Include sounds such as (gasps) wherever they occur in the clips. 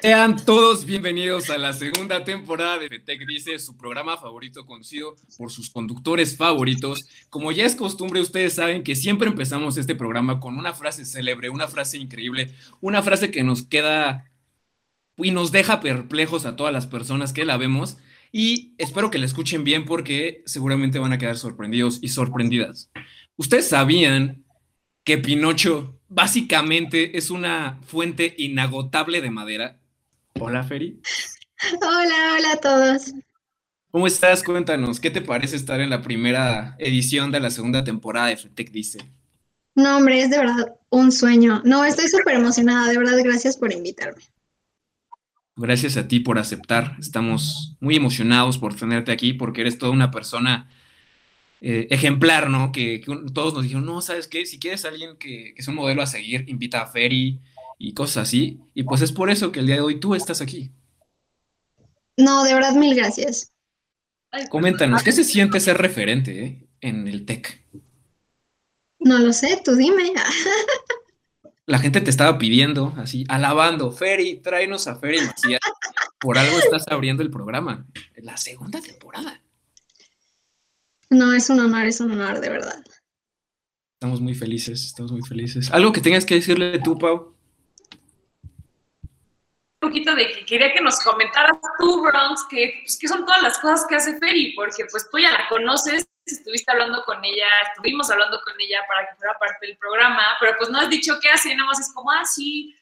Sean todos bienvenidos a la segunda temporada de Tech Dice, su programa favorito conocido por sus conductores favoritos. Como ya es costumbre, ustedes saben que siempre empezamos este programa con una frase célebre, una frase increíble, una frase que nos queda y nos deja perplejos a todas las personas que la vemos. Y espero que la escuchen bien porque seguramente van a quedar sorprendidos y sorprendidas. ¿Ustedes sabían que Pinocho básicamente es una fuente inagotable de madera? Hola, Feri. Hola, hola a todos. ¿Cómo estás? Cuéntanos, ¿qué te parece estar en la primera edición de la segunda temporada de FETEC Dice? No, hombre, es de verdad un sueño. No, estoy súper emocionada, de verdad, gracias por invitarme. Gracias a ti por aceptar. Estamos muy emocionados por tenerte aquí porque eres toda una persona eh, ejemplar, ¿no? Que, todos nos dijeron, no, ¿sabes qué? Si quieres alguien que, que es un modelo a seguir, invita a Ferry, y cosas así. Y pues es por eso que el día de hoy tú estás aquí. No, de verdad, mil gracias. Coméntanos, ¿qué se siente ser referente eh, en el TEC? No lo sé, tú dime. La gente te estaba pidiendo, así, alabando, Ferry, tráenos a Ferry Macías. Por algo estás abriendo el programa, la segunda temporada. No, es un honor, es un honor, de verdad. Estamos muy felices, estamos muy felices. ¿Algo que tengas que decirle tú, Pau? Poquito de que quería que nos comentaras tú, Bronx, que, pues, son todas las cosas que hace Ferry, porque pues tú ya la conoces, estuviste hablando con ella, estuvimos hablando con ella para que fuera parte del programa, pero pues no has dicho qué hace, nada más es como, ah, sí,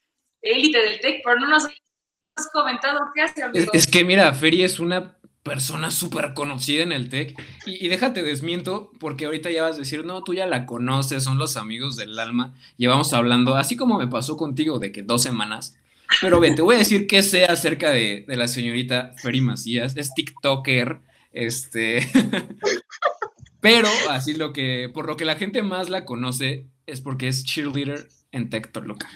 élite del tech, pero no nos has comentado qué hace, amigo. Es, que mira, Ferry es una persona súper conocida en el tech y, y, déjate desmiento porque ahorita ya vas a decir, no, tú ya la conoces, son los amigos del alma, llevamos hablando, así como me pasó contigo de que dos semanas, pero ve, te voy a decir qué sé acerca de, la señorita Ferry Macías. Es TikToker, este. (laughs) Pero así lo que, por lo que la gente más la conoce es porque es cheerleader en local.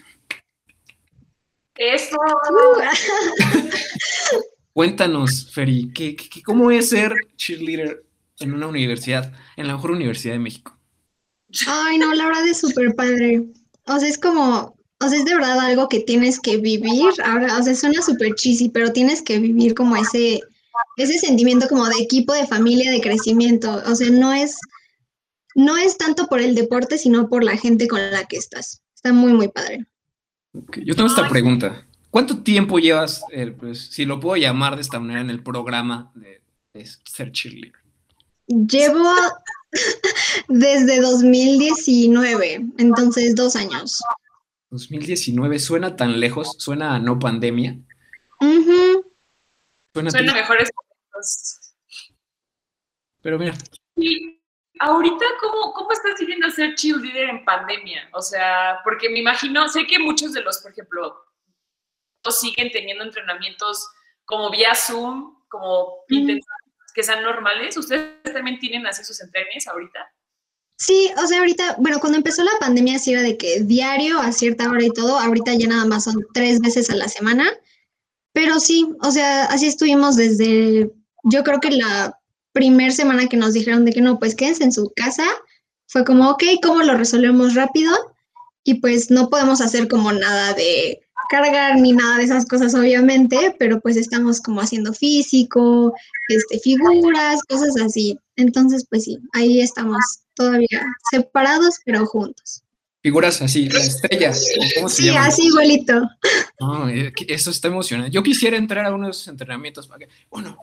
Eso. (laughs) Cuéntanos, Ferry, ¿qué, cómo es ser cheerleader en una universidad, en la mejor universidad de México? Ay, no, la verdad es súper padre. O sea, es como, o sea, es de verdad algo que tienes que vivir. Ahora, o sea, suena súper cheesy, pero tienes que vivir como ese, ese sentimiento como de equipo, de familia, de crecimiento. O sea, no es, no es tanto por el deporte, sino por la gente con la que estás. Está muy, muy padre. Yo tengo esta pregunta. ¿Cuánto tiempo llevas, eh, pues, si lo puedo llamar de esta manera, en el programa de, de ser cheerleader? Llevo (laughs) desde 2019, entonces dos años. 2019 suena tan lejos, suena a no pandemia. Suena, suena mejores Pero mira. Y ahorita, ¿cómo, ¿cómo estás viviendo ser cheerleader en pandemia? O sea, porque me imagino, sé que muchos de los, por ejemplo, siguen teniendo entrenamientos como vía Zoom, como que sean normales. ¿Ustedes también tienen así sus entrenes ahorita? Sí, o sea, ahorita, bueno, cuando empezó la pandemia sí era de que diario a cierta hora y todo, ahorita ya nada más son tres veces a la semana, pero sí, o sea, así estuvimos desde, yo creo que la primer semana que nos dijeron de que no, pues quédense en su casa, fue como, ok, ¿cómo lo resolvemos rápido? Y pues no podemos hacer como nada de cargar ni nada de esas cosas, obviamente, pero pues estamos como haciendo físico, este, figuras, cosas así. Entonces, pues sí, ahí estamos todavía separados, pero juntos. Figuras así, la estrella. sí, así igualito. Eh, eso está emocionante. Yo quisiera entrar a unos entrenamientos para que, bueno.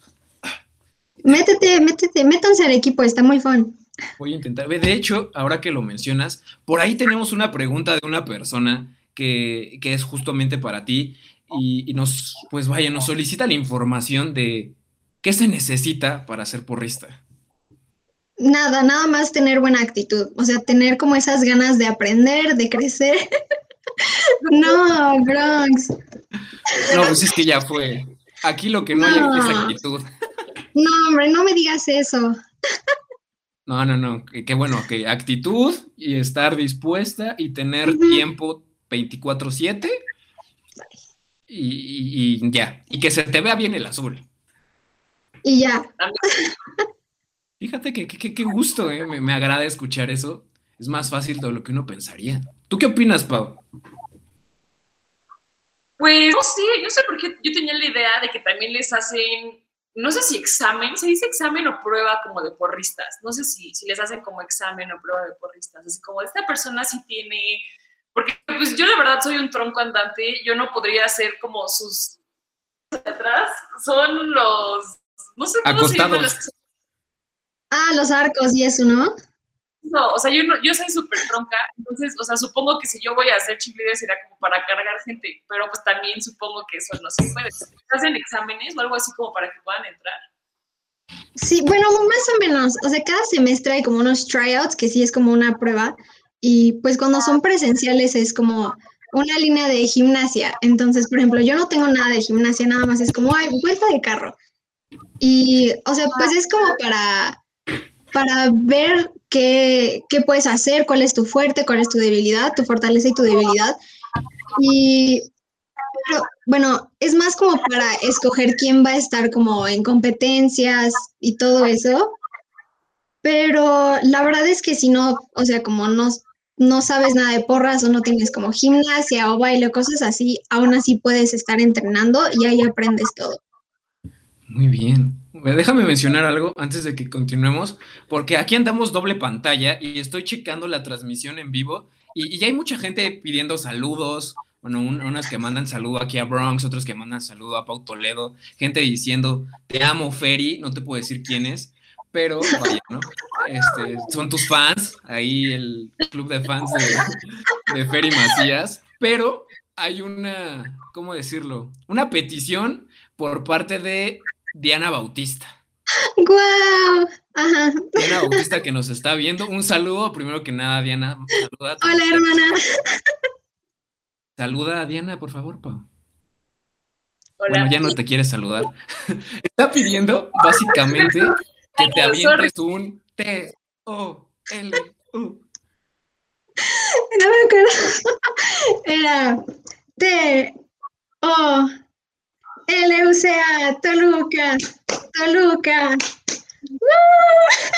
Métete, métete, métanse al equipo, está muy fun. Voy a intentar. De hecho, ahora que lo mencionas, por ahí tenemos una pregunta de una persona que, es justamente para ti y, y, nos, pues vaya, nos solicita la información de qué se necesita para ser porrista. Nada, nada más tener buena actitud, o sea, tener como esas ganas de aprender, de crecer. (laughs) no, Bronx. No, pues es que ya fue. Aquí lo que no, hay es actitud. no, hombre, no me digas eso. no, no, no, qué bueno, que actitud y estar dispuesta y tener tiempo 24/7 y, y, ya, y que se te vea bien el azul. Y ya. (laughs) Fíjate que qué gusto, eh, me, agrada escuchar eso. Es más fácil de lo que uno pensaría. ¿Tú qué opinas, Pau? Pues no sé, no sé por qué yo tenía la idea de que también les hacen, no sé si examen, se dice examen o prueba como de porristas, no sé si, si les hacen como examen o prueba de porristas, así como esta persona sí tiene, porque pues yo la verdad soy un tronco andante, yo no podría hacer como sus atrás, son los, no sé cómo se llaman los... Ah, los arcos y eso, ¿no? No, o sea, yo, no, yo soy súper tronca, entonces, o sea, supongo que si yo voy a hacer cheerleader será como para cargar gente, pero pues también supongo que eso no se puede. ¿Hacen exámenes o algo así como para que puedan entrar? Sí, bueno, más o menos, o sea, cada semestre hay como unos tryouts, que sí es como una prueba, y pues cuando son presenciales es como una línea de gimnasia. Entonces, por ejemplo, yo no tengo nada de gimnasia, nada más es como, ay, vuelta de carro. Y, o sea, pues es como para, para ver qué, qué puedes hacer, cuál es tu fuerte, cuál es tu debilidad, tu fortaleza y tu debilidad. Y bueno, es más como para escoger quién va a estar como en competencias y todo eso. Pero la verdad es que si no, o sea, como no, no sabes nada de porras o no tienes como gimnasia o baile o cosas así, aún así puedes estar entrenando y ahí aprendes todo. Muy bien. Déjame mencionar algo antes de que continuemos, porque aquí andamos doble pantalla y estoy checando la transmisión en vivo y, ya hay mucha gente pidiendo saludos, bueno, unas que mandan saludo aquí a Bronx, otros que mandan saludo a Pau Toledo, gente diciendo, te amo, Ferry, no te puedo decir quién es, pero. Este, son tus fans, ahí el club de fans de, de Ferry Macías, pero hay una, ¿cómo decirlo? Una petición por parte de Diana Bautista. ¡Guau! Ajá. Diana Bautista que nos está viendo. Un saludo, primero que nada, Diana. Hola, hermana. Saluda a Diana, por favor, Pau. Hola. Bueno, ya no te quiere saludar. (laughs) Está pidiendo, básicamente, que te avientes un T O L U. No me acuerdo. (laughs) Era T O LUCA, Toluca, Toluca.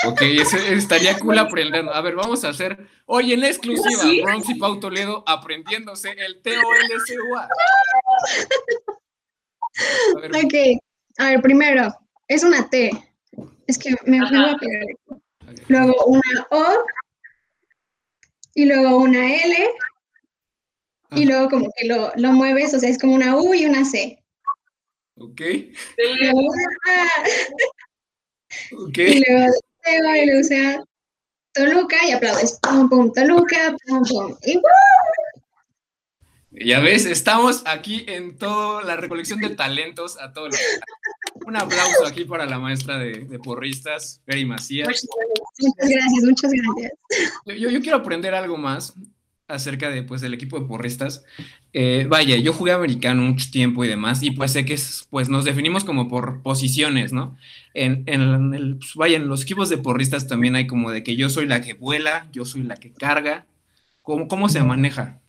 Ok, estaría cool aprendiendo. A ver, vamos a hacer hoy en exclusiva Bronx y Pau Toledo aprendiéndose el TOLCUA. Ok, a ver, primero, es una T. Es que me voy a pegar. Luego una O. Y luego una L. Y luego como que lo, lo mueves, o sea, es como una U y una C. Ok. ok. Y luego y le usa Toluca y aplaudes. Pum, pum, Toluca, pum, pum. Y Ya ves, estamos aquí en toda la recolección de talentos a todos. Un aplauso aquí para la maestra de, de porristas, Peri Macías. Muchas gracias, muchas gracias. Yo, yo, quiero aprender algo más acerca de, pues, del equipo de porristas. Eh, vaya, yo jugué americano mucho tiempo y demás, y pues sé que pues, nos definimos como por posiciones, ¿no? En, en el, pues, vaya, en los equipos de porristas también hay como de que yo soy la que vuela, yo soy la que carga. ¿Cómo, cómo se maneja?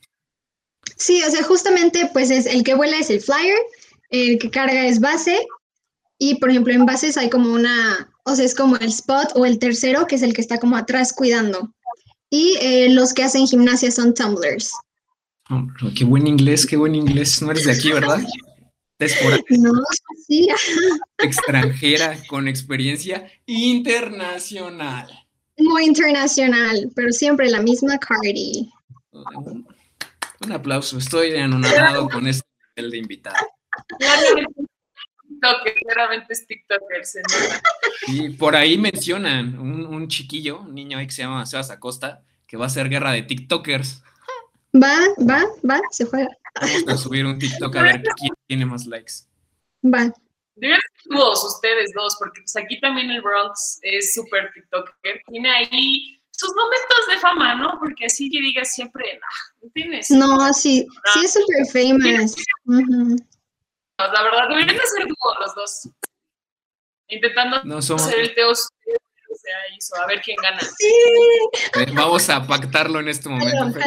Sí, o sea, justamente, pues es el que vuela es el flyer, el que carga es base, y por ejemplo, en bases hay como una, o sea, es como el spot o el tercero, que es el que está como atrás cuidando. Y eh, los que hacen gimnasia son tumblers. Oh, qué buen inglés, qué buen inglés. No eres de aquí, ¿verdad? No, sí. Extranjera con experiencia internacional. Muy internacional, pero siempre la misma Cardi. Un, aplauso, estoy anonadado con este nivel de invitado. Claramente es TikToker, Y por ahí mencionan un, un chiquillo, un niño ahí que se llama Sebas Acosta, que va a hacer guerra de TikTokers. Va, va, va, se juega. Vamos a subir un TikTok a ver quién tiene más likes. Va. Deben ser todos ustedes dos, porque pues aquí también el Bronx es súper TikToker. Tiene ahí sus momentos de fama, ¿no? Porque así que digas siempre, no, ¿entiendes? No, sí, sí es súper famous. La verdad, deberían de ser dúo los dos. Intentando no somos... hacer el teos a ver quién gana. Sí. Eh, vamos a pactarlo en este momento.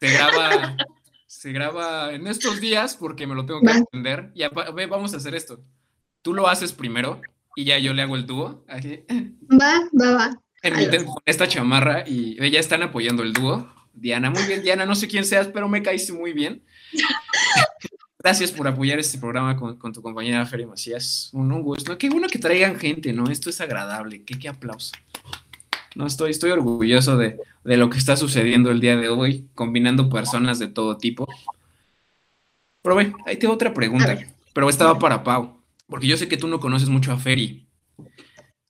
Se graba, se graba en estos dís porque me lo tengo que aprender. Ya, vamos a hacer esto. Tú lo haces primero y ya yo le hago el dúo. Va, va, va. con esta chamarra y ya están apoyando el dúo. Diana, muy bien, Diana, no sé quién seas, pero me caíste muy bien. Gracias por apoyar este programa con, tu compañera Feria Macías. Un, gusto. Qué bueno que traigan gente, ¿no? Esto es agradable. Qué, qué aplauso. No, estoy, estoy orgulloso de, lo que está sucediendo el día de hoy, combinando personas de todo tipo. Pero ve, ahí tengo otra pregunta, pero esta va para Pau, porque yo sé que tú no conoces mucho a Feri.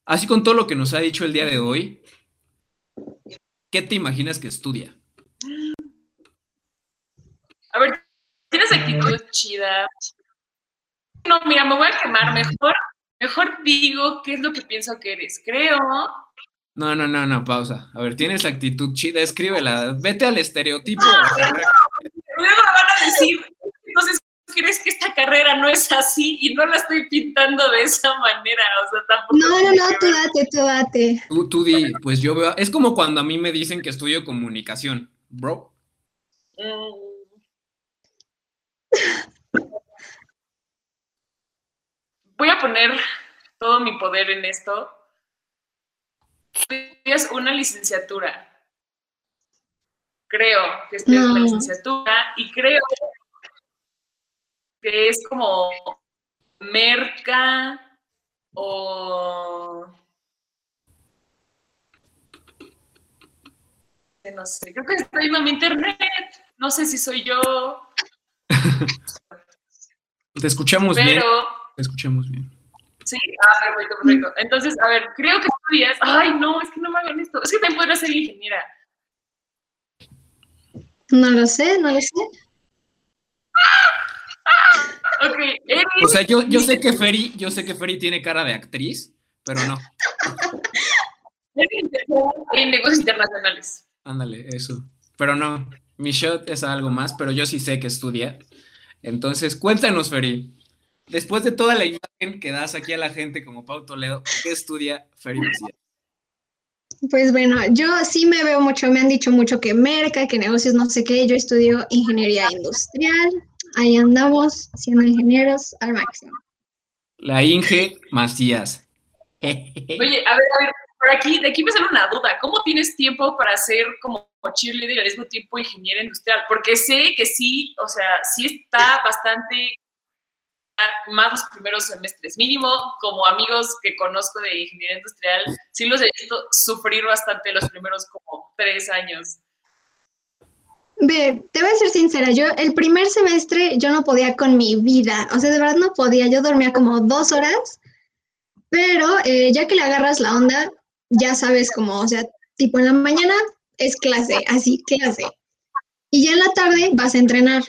Así con todo lo que nos ha dicho el día de hoy, ¿qué te imaginas que estudia? A ver, tienes actitud chida. No, mira, me voy a quemar. Mejor, mejor digo qué es lo que pienso que eres. Creo. No, no, no, no, pausa. A ver, tienes actitud chida, escríbela. Vete al estereotipo. Luego van a decir, entonces crees que esta carrera no es así y no la estoy pintando de esa manera, o sea, tampoco. No, no, no, tú date, tú date. Tú, tú di, pues yo veo, es como cuando a mí me dicen que estudio comunicación, bro. Mm. Voy a poner todo mi poder en esto. Es una licenciatura. Creo que es una licenciatura y creo que es como merca o no sé, creo que estoy en mi internet, no sé si soy yo, (laughs) te escuchamos bien. Te escuchamos bien. Sí, ah, perfecto, perfecto. Entonces, a ver, creo que estudias. Ay, no, es que no me hagan esto. Es que también podría ser ingeniera. No lo sé, no lo sé. ok, O sea, yo, yo sé que Ferry, yo sé que Ferry tiene cara de actriz, pero no. (laughs) en negocios internacionales. Ándale, eso. Pero no, mi shot es algo más, pero yo sí sé que estudia. Entonces, cuéntanos, Feri. Después de toda la imagen que das aquí a la gente como Pau Toledo, ¿qué estudia Feri Pues bueno, yo sí me veo mucho, me han dicho mucho que merca, que negocios, no sé qué. Yo estudio ingeniería industrial. Ahí andamos, siendo ingenieros al máximo. La Inge Macías. (laughs) Oye, a ver, a ver, por aquí, de aquí me sale una duda. ¿Cómo tienes tiempo para hacer como cheerleader y al mismo tiempo ingeniera industrial, porque sé que sí, o sea, sí está bastante más los primeros semestres, mínimo como amigos que conozco de ingeniería industrial, sí los he visto sufrir bastante los primeros como tres años. Ve, te voy a ser sincera, yo el primer semestre yo no podía con mi vida, o sea, de verdad no podía, yo dormía como dos horas, pero eh, ya que le agarras la onda, ya sabes como, o sea, tipo en la mañana es clase, así, clase. Y ya en la tarde vas a entrenar.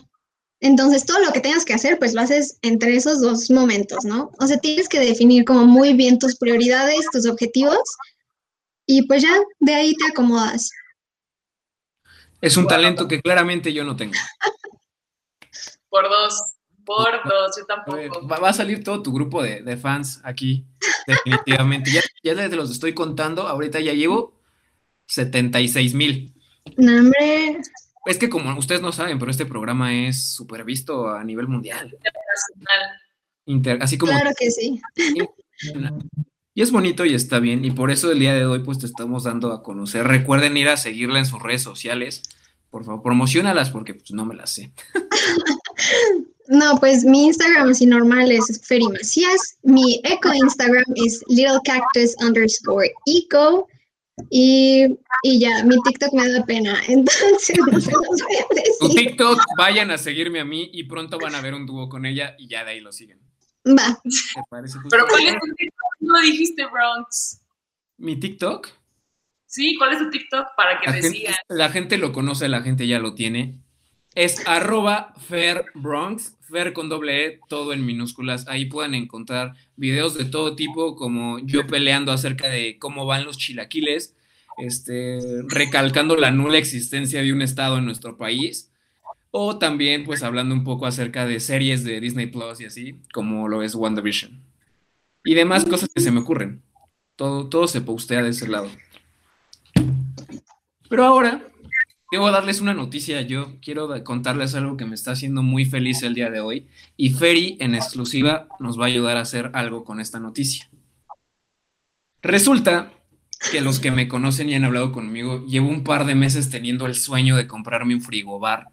Entonces, todo lo que tengas que hacer, pues lo haces entre esos dos momentos, ¿no? O sea, tienes que definir como muy bien tus prioridades, tus objetivos, y pues ya de ahí te acomodas. Es un talento que claramente yo no tengo. Por dos, por dos, yo tampoco. Va, a salir todo tu grupo de, fans aquí, definitivamente. ya, ya les los estoy contando, ahorita ya llevo 76 mil. hombre. Es que como ustedes no saben, pero este programa es súper visto a nivel mundial. Internacional. así como... Claro que sí. Y es bonito y está bien. Y por eso el día de hoy pues te estamos dando a conocer. Recuerden ir a seguirla en sus redes sociales. Por favor, promocionalas porque pues no me las sé. (laughs) No, pues mi Instagram así normal es Feri Macías. Mi eco Instagram es Little Cactus underscore eco. Y, ya, mi TikTok me da pena, (laughs) entonces no se los voy a decir. Tu TikTok, vayan a seguirme a mí y pronto van a ver un dúo con ella y ya de ahí lo siguen. Va. Pero ¿cuál es tu TikTok? No dijiste Bronx. ¿Mi TikTok? Sí, ¿cuál es tu TikTok para que la te sigan? La gente lo conoce, la gente ya lo tiene. Es arroba fairbronx, fair con doble E, todo en minúsculas. Ahí pueden encontrar videos de todo tipo, como yo peleando acerca de cómo van los chilaquiles, este, recalcando la nula existencia de un estado en nuestro país, o también pues hablando un poco acerca de series de Disney Plus y así, como lo es WandaVision. Y demás cosas que se me ocurren. Todo, todo se postea de ese lado. Pero ahora Debo darles una noticia, yo quiero contarles algo que me está haciendo muy feliz el día de hoy y Ferry en exclusiva nos va a ayudar a hacer algo con esta noticia. Resulta que los que me conocen y han hablado conmigo, llevo un par de meses teniendo el sueño de comprarme un frigobar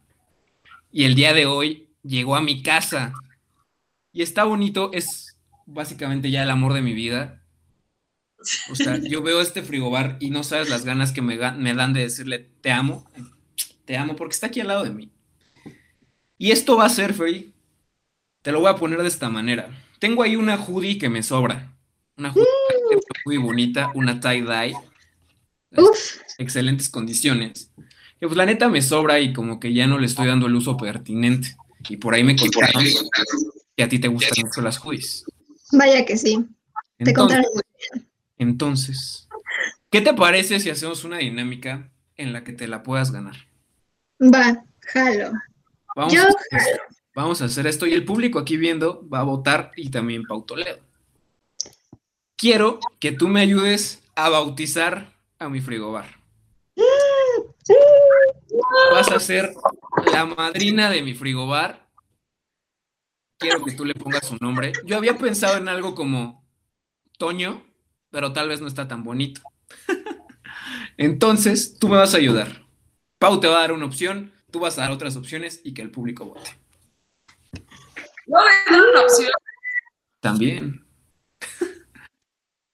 y el día de hoy llegó a mi casa. Y está bonito, es básicamente ya el amor de mi vida. O sea, yo veo este frigobar y no sabes las ganas que me, me dan de decirle te amo, te amo, porque está aquí al lado de mí. Y esto va a ser, Frey, te lo voy a poner de esta manera. Tengo ahí una hoodie que me sobra. Una hoodie muy bonita, una tie-dye. Excelentes condiciones. Y pues la neta me sobra y como que ya no le estoy dando el uso pertinente. Y por ahí me contaron que a ti te gustan mucho las hoodies. Vaya que sí. te contaron. Entonces, ¿qué te parece si hacemos una dinámica en la que te la puedas ganar? Va, jalo. Vamos, a, hacer, vamos a hacer esto y el público aquí viendo va a votar y también Pau Toledo. Quiero que tú me ayudes a bautizar a mi frigobar. Vas a ser la madrina de mi frigobar. Quiero que tú le pongas su nombre. Yo había pensado en algo como Toño, pero tal vez no está tan bonito. Entonces, tú me vas a ayudar. Pau te va a dar una opción, tú vas a dar otras opciones y que el público vote. ¿No me dar una opción? También.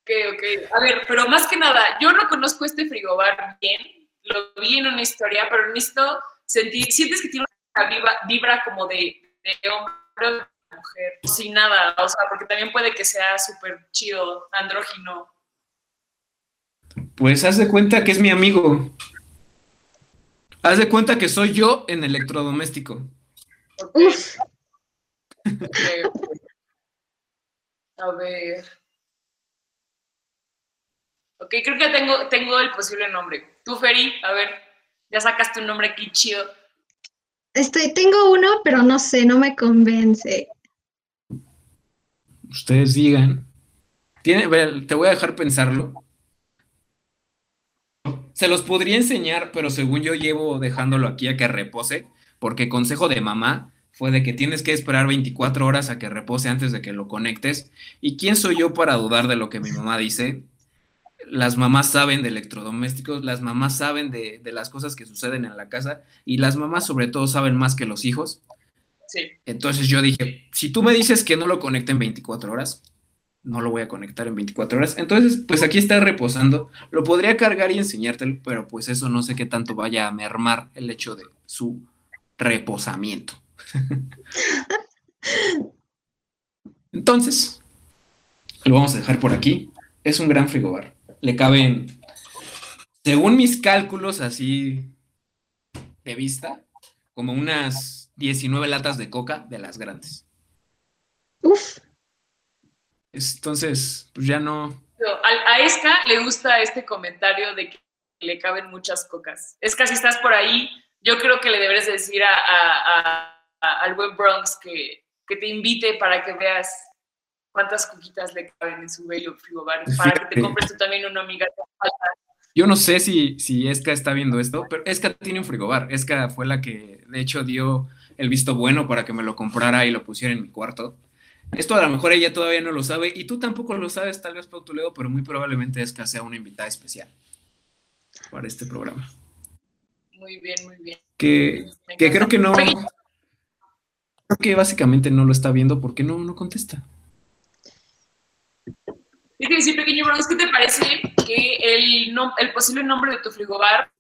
Ok, ok. A ver, pero más que nada, yo no conozco este frigobar bien, lo vi en una historia, pero necesito sentir, sientes que tiene una vibra como de, de hombre mujer, sin nada, o sea, porque también puede que sea súper chido, andrógino. Pues haz de cuenta que es mi amigo. Haz de cuenta que soy yo en electrodoméstico. A ver. Ok, creo que tengo, tengo el posible nombre. Tú, Feri, a ver, ya sacaste un nombre aquí chido. Estoy, tengo uno, pero no sé, no me convence. Ustedes digan. Tiene, te voy a dejar pensarlo. Se los podría enseñar, pero según yo llevo dejándolo aquí a que repose, porque consejo de mamá fue de que tienes que esperar 24 horas a que repose antes de que lo conectes. ¿Y quién soy yo para dudar de lo que mi mamá dice? Las mamás saben de electrodomésticos, las mamás saben de, de las cosas que suceden en la casa y las mamás sobre todo saben más que los hijos. Entonces yo dije, si tú me dices que no lo conecte en 24 horas, no lo voy a conectar en 24 horas. Entonces, pues aquí está reposando. Lo podría cargar y enseñártelo, pero pues eso no sé qué tanto vaya a mermar el hecho de su reposamiento. (laughs) Entonces, lo vamos a dejar por aquí. Es un gran frigobar. Le caben, según mis cálculos así de vista, como unas 19 latas de coca de las grandes. Uf. Entonces, pues ya no. A, a Esca le gusta este comentario de que le caben muchas cocas. Esca, si estás por ahí, yo creo que le deberes decir a, a, al buen Bronx que, que, te invite para que veas cuántas coquitas le caben en su bello frigobar, para que te compres tú también una amiga. Yo no sé si, si Esca está viendo esto, pero Esca tiene un frigobar. Esca fue la que, de hecho, dio el visto bueno para que me lo comprara y lo pusiera en mi cuarto. Esto a lo mejor ella todavía no lo sabe y tú tampoco lo sabes, tal vez Pautuleo, pero muy probablemente es que sea una invitada especial para este programa. Muy bien, muy bien. Que, que creo que no. Creo que básicamente no lo está viendo porque no, no contesta. Es que decir, pequeño ¿qué te parece que el, el posible nombre de tu frigobar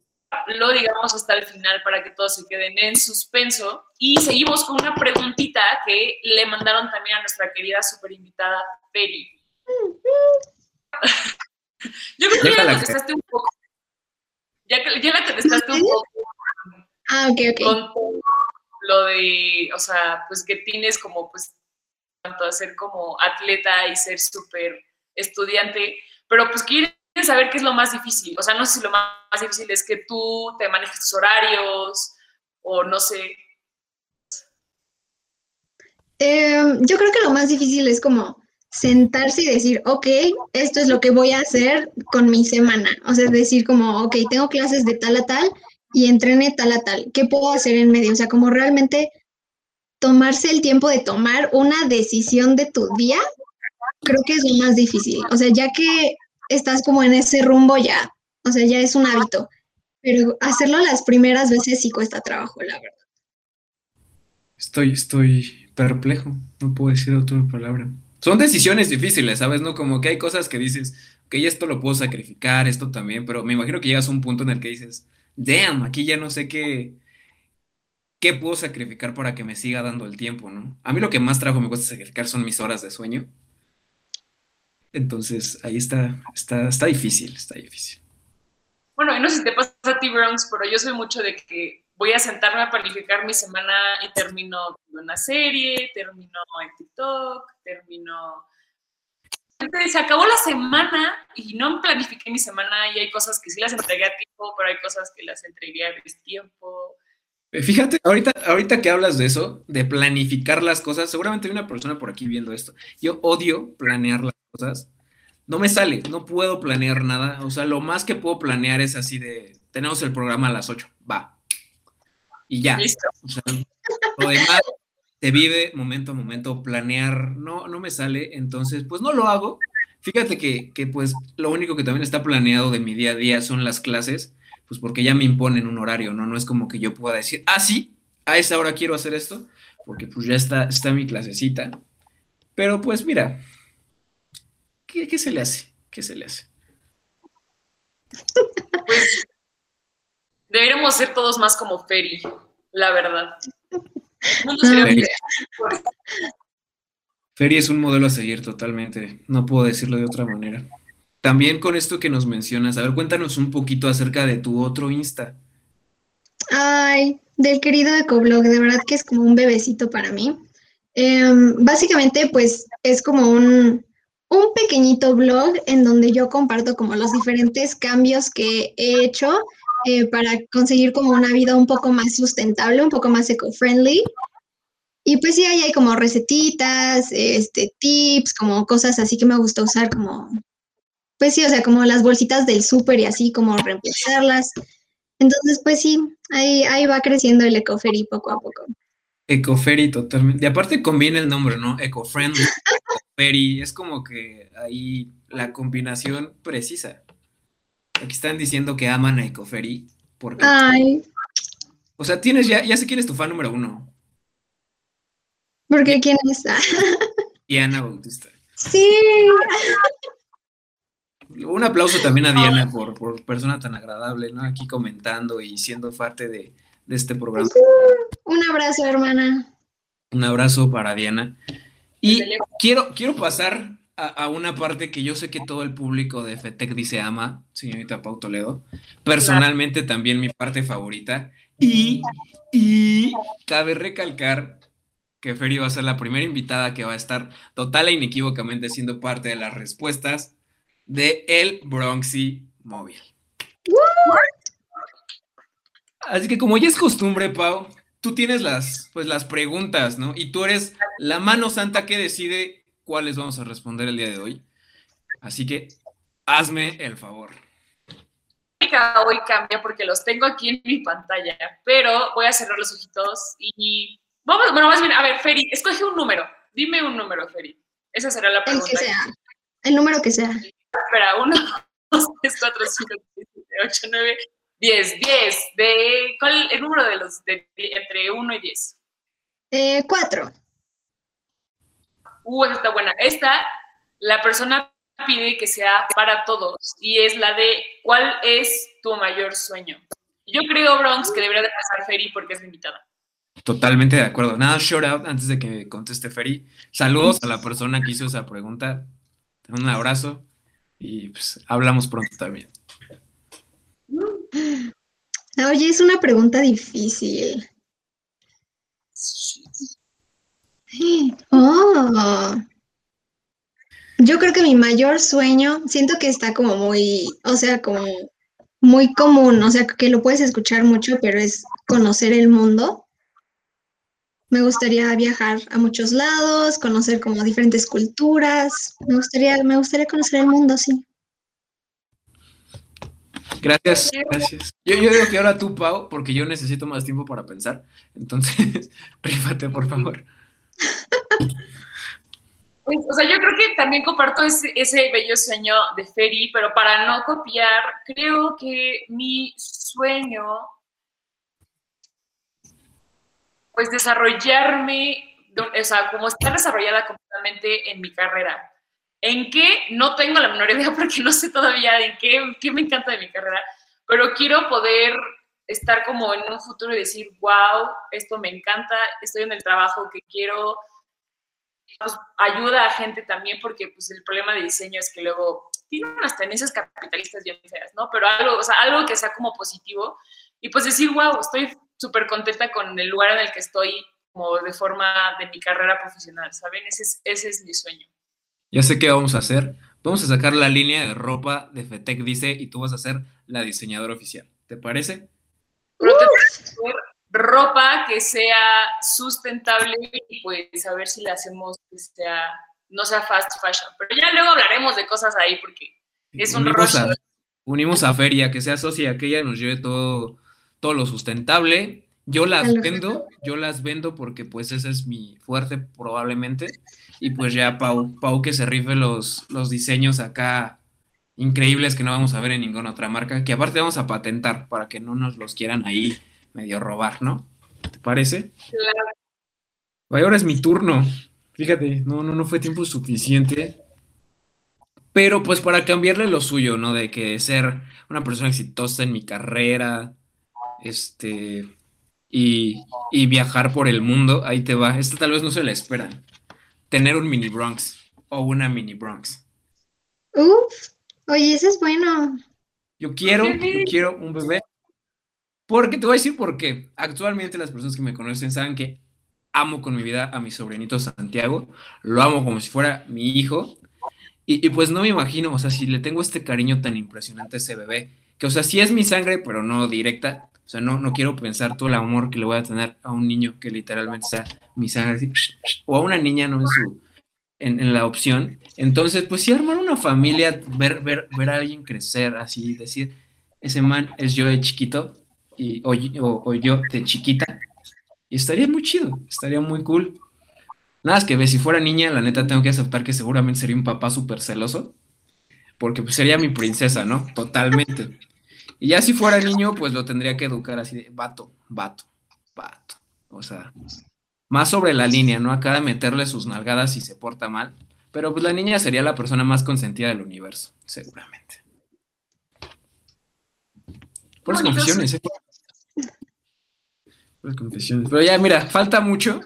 lo digamos hasta el final para que todos se queden en suspenso. Y seguimos con una preguntita que le mandaron también a nuestra querida super invitada Peri. (laughs) Yo creo que ya la contestaste un poco. Ya, ya la contestaste un poco. Ah, ok, ok. Con lo de, o sea, pues que tienes como, pues, tanto a ser como atleta y ser súper estudiante, pero pues quieres saber qué es lo más difícil. O sea, no sé si lo más difícil es que tú te manejes tus horarios o no sé. Eh, yo creo que lo más difícil es como sentarse y decir, ok, esto es lo que voy a hacer con mi semana. O sea, decir como, ok, tengo clases de tal a tal y entrené tal a tal. ¿Qué puedo hacer en medio? O sea, como realmente tomarse el tiempo de tomar una decisión de tu día, creo que es lo más difícil. O sea, ya que estás como en ese rumbo ya, o sea, ya es un hábito, pero hacerlo las primeras veces sí cuesta trabajo, la verdad. Estoy, estoy perplejo, no puedo decir otra palabra. Son decisiones difíciles, ¿sabes? No como que hay cosas que dices, que esto lo puedo sacrificar, esto también, pero me imagino que llegas a un punto en el que dices, damn, aquí ya no sé qué, qué puedo sacrificar para que me siga dando el tiempo, ¿no? A mí lo que más trabajo me cuesta sacrificar son mis horas de sueño. Entonces, ahí está, está, está difícil, está difícil. Bueno, y no sé si te pasa a ti, Bronx, pero yo soy mucho de que voy a sentarme a planificar mi semana y termino una serie, termino en TikTok, termino... Se acabó la semana y no planifiqué mi semana y hay cosas que sí las entregué a tiempo, pero hay cosas que las entregué a tiempo. Eh, fíjate, ahorita, ahorita que hablas de eso, de planificar las cosas, seguramente hay una persona por aquí viendo esto. Yo odio planear las cosas no me sale, no puedo planear nada. O sea, lo más que puedo planear es así de, tenemos el programa a las 8, va. Y ya. O sea, lo demás te vive momento a momento, planear no, no me sale, entonces pues no lo hago. Fíjate que, que pues lo único que también está planeado de mi día a día son las clases, pues porque ya me imponen un horario, ¿no? No es como que yo pueda decir, ah, sí, a esa hora quiero hacer esto, porque pues ya está, está mi clasecita. Pero pues mira, ¿Qué, se le hace? ¿Qué se le hace? Pues deberíamos ser todos más como Ferry, la verdad. Ferry. es un modelo a seguir totalmente, no puedo decirlo de otra manera. También con esto que nos mencionas, a ver, cuéntanos un poquito acerca de tu otro Insta. Ay, del querido Ecoblog, de verdad que es como un bebecito para mí. Em, básicamente, pues es como un, un pequeñito blog en donde yo comparto como los diferentes cambios que he hecho eh, para conseguir como una vida un poco más sustentable, un poco más eco-friendly. Y pues sí, ahí hay como recetitas, este, tips, como cosas así que me gusta usar como, pues sí, o sea, como las bolsitas del súper y así, como reemplazarlas. Entonces, pues sí, ahí, ahí va creciendo el Ecoferi poco a poco. Ecoferi totalmente. Y aparte conviene el nombre, ¿no? Eco-friendly. (laughs) Ecoferi. Es como que ahí la combinación precisa. Aquí están diciendo que aman a Ecoferi. Porque, Ay. O sea, tienes ya, ya sé quién es tu fan número uno. ¿Por qué quién está? Diana Bautista. Sí. Un aplauso también a Diana por, por persona tan agradable, ¿no? Aquí comentando y siendo parte de, de este programa. Un abrazo, hermana. Un abrazo para Diana. Y quiero, quiero pasar a, una parte que yo sé que todo el público de FETEC dice ama, señorita Pau Toledo. Personalmente también mi parte favorita. Y, y cabe recalcar que Feri va a ser la primera invitada que va a estar total e inequívocamente siendo parte de las respuestas de El Bronxy Móvil. Así que como ya es costumbre, Pau, tú tienes las, pues, las preguntas, ¿no? Y tú eres la mano santa que decide cuáles vamos a responder el día de hoy. Así que hazme el favor. Hoy cambia porque los tengo aquí en mi pantalla, pero voy a cerrar los ojitos y vamos, bueno, más bien, a ver, Feri, escoge un número. Dime un número, Feri. Esa será la pregunta. El que sea. El número que sea. Espera, uno, (laughs) dos, tres, cuatro, cinco, seis, siete, ocho, nueve, 10, 10. De, ¿Cuál es el número de los de, entre 1 y 10? Eh, 4. Uh, esta está buena. Esta, la persona pide que sea para todos y es la de ¿cuál es tu mayor sueño? Yo creo, Bronx, que debería de pasar Ferry porque es invitada. Totalmente de acuerdo. Nada, shout out antes de que conteste Ferry. Saludos a la persona que hizo esa pregunta. Un abrazo y pues hablamos pronto también. Oye, es una pregunta difícil. Oh. Yo creo que mi mayor sueño, siento que está como muy, o sea, como muy común, o sea, que lo puedes escuchar mucho, pero es conocer el mundo. Me gustaría viajar a muchos lados, conocer como diferentes culturas. Me gustaría, me gustaría conocer el mundo, sí. Gracias, gracias. Yo, yo, digo que ahora tú, Pau, porque yo necesito más tiempo para pensar. Entonces, (laughs) rífate, por favor. Pues, o sea, yo creo que también comparto ese, ese bello sueño de Ferry, pero para no copiar, creo que mi sueño pues desarrollarme, o sea, como estar desarrollada completamente en mi carrera. ¿En qué? No tengo la menor idea (laughs) porque no sé todavía en qué, me encanta de mi carrera, pero quiero poder estar como en un futuro y decir, wow, esto me encanta, estoy en el trabajo que quiero, pues, ayuda a gente también porque pues el problema de diseño es que luego tiene unas tendencias capitalistas bien feas, ¿no? Pero algo, o sea, algo que sea como positivo y pues decir, wow, estoy súper contenta con el lugar en el que estoy como de forma de mi carrera profesional, ¿saben? Ese es, ese es mi sueño. Ya sé qué vamos a hacer. Vamos a sacar la línea de ropa de FETEC Dice y tú vas a ser la diseñadora oficial. ¿Te parece? ropa que sea sustentable y pues a ver si la hacemos que sea, no sea fast fashion. Pero ya luego hablaremos de cosas ahí porque es un unimos A, unimos a Feria, que sea socia, que ella nos lleve todo, todo lo sustentable. Yo las vendo, yo las vendo porque pues ese es mi fuerte probablemente. Y pues ya Pau, Pau que se rife los, los diseños acá increíbles que no vamos a ver en ninguna otra marca, que aparte vamos a patentar para que no nos los quieran ahí medio robar, ¿no? ¿Te parece? Claro. ahora es mi turno. Fíjate, no, no, no fue tiempo suficiente. Pero pues para cambiarle lo suyo, ¿no? De que ser una persona exitosa en mi carrera, este, y, y viajar por el mundo, ahí te va. Esta tal vez no se la esperan. Tener un mini Bronx o una mini Bronx. Uf, oye, eso es bueno. Yo quiero, yo quiero un bebé porque te voy a decir por qué. Actualmente las personas que me conocen saben que amo con mi vida a mi sobrinito Santiago. Lo amo como si fuera mi hijo. Y, pues no me imagino, o sea, si le tengo este cariño tan impresionante a ese bebé, que o sea, sí es mi sangre, pero no directa. O sea, no, no quiero pensar todo el amor que le voy a tener a un niño que literalmente sea mi sangre, o a una niña, no en su, en, la opción. Entonces, pues sí, armar una familia, ver, ver, ver a alguien crecer, así, decir, ese man es yo de chiquito, y, o, yo de chiquita. Y estaría muy chido, estaría muy cool. Nada, es que si fuera niña, la neta tengo que aceptar que seguramente sería un papá súper celoso, porque pues sería mi princesa, ¿no? Totalmente. Y ya si fuera niño, pues lo tendría que educar así de vato, vato, vato. O sea, más sobre la línea, ¿no? Acá de meterle sus nalgadas si se porta mal. Pero pues la niña sería la persona más consentida del universo, seguramente. Por las confesiones, ¿eh? confesiones. Pero ya, mira, falta mucho.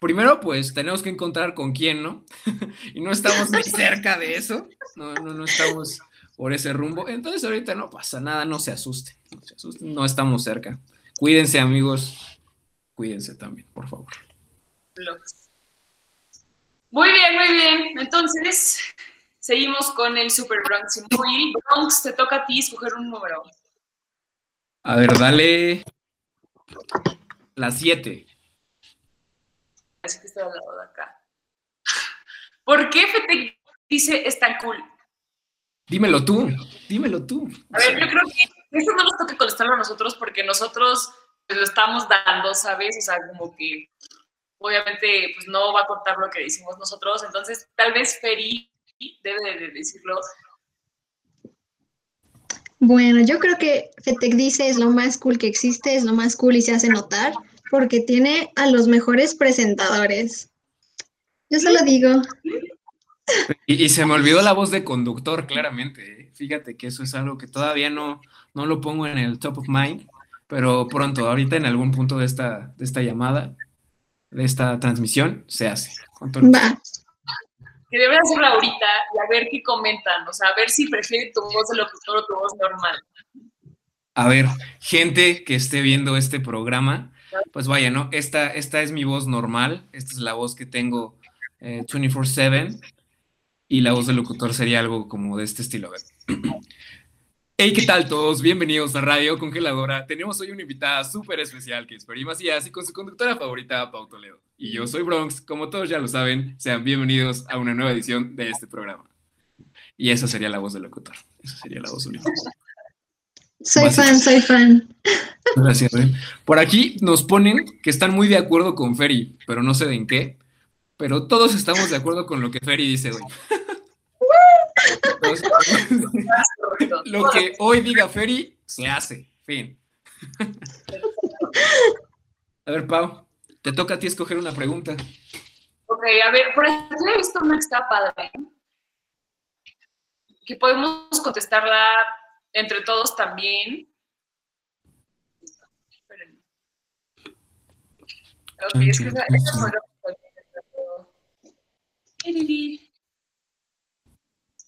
Primero, pues tenemos que encontrar con quién, ¿no? (laughs) y no estamos ni cerca de eso. No, no, no estamos por ese rumbo. Entonces, ahorita no pasa nada, no se asusten. No se asusten, no estamos cerca. Cuídense, amigos. Cuídense también, por favor. Muy bien, muy bien. Entonces, seguimos con el Super Bronx. Muy Bronx, te toca a ti escoger un número. A ver, dale. Las 7. Así que estoy al lado de acá. ¿Por qué FT dice es tan cool? Dímelo tú, dímelo tú. A ver, yo creo que eso no nos toca contestarlo a nosotros porque nosotros pues, lo estamos dando, ¿sabes? O sea, como que obviamente pues no va a cortar lo que decimos nosotros, entonces tal vez Feri debe de decirlo. Bueno, yo creo que FETEC dice es lo más cool que existe, es lo más cool y se hace notar porque tiene a los mejores presentadores. Yo se lo digo. Y, se me olvidó la voz de conductor, claramente. ¿eh? Fíjate que eso es algo que todavía no, no lo pongo en el top of mind, pero pronto, ahorita en algún punto de esta, de esta llamada, de esta transmisión, se hace. Que debe hacerlo ahorita y a ver qué comentan, o sea, a ver si prefiere tu voz de locutor o tu voz normal. A ver, gente que esté viendo este programa, pues vaya, ¿no? Esta, esta es mi voz normal, esta es la voz que tengo 24/7 eh, y la voz del locutor sería algo como de este estilo. Hey, ¿qué tal todos? Bienvenidos a Radio Congeladora. Tenemos hoy una invitada súper especial que es Peri Macías y con su conductora favorita, Pau Toledo. Y yo soy Bronx, como todos ya lo saben, sean bienvenidos a una nueva edición de este programa. Y esa sería la voz del locutor. Esa sería la voz única. Soy fan, soy fan. Gracias. Por aquí nos ponen que están muy de acuerdo con Ferry, pero no sé de en qué. Pero todos estamos de acuerdo con lo que Ferry dice hoy. (laughs) (laughs) lo que hoy diga Ferry se hace. Fin. (laughs) A ver, Pau, te toca a ti escoger una pregunta. Ok, a ver, por aquí he visto una que está padre. Que podemos contestarla entre todos también. Espérenme. Ok, es que esa, esa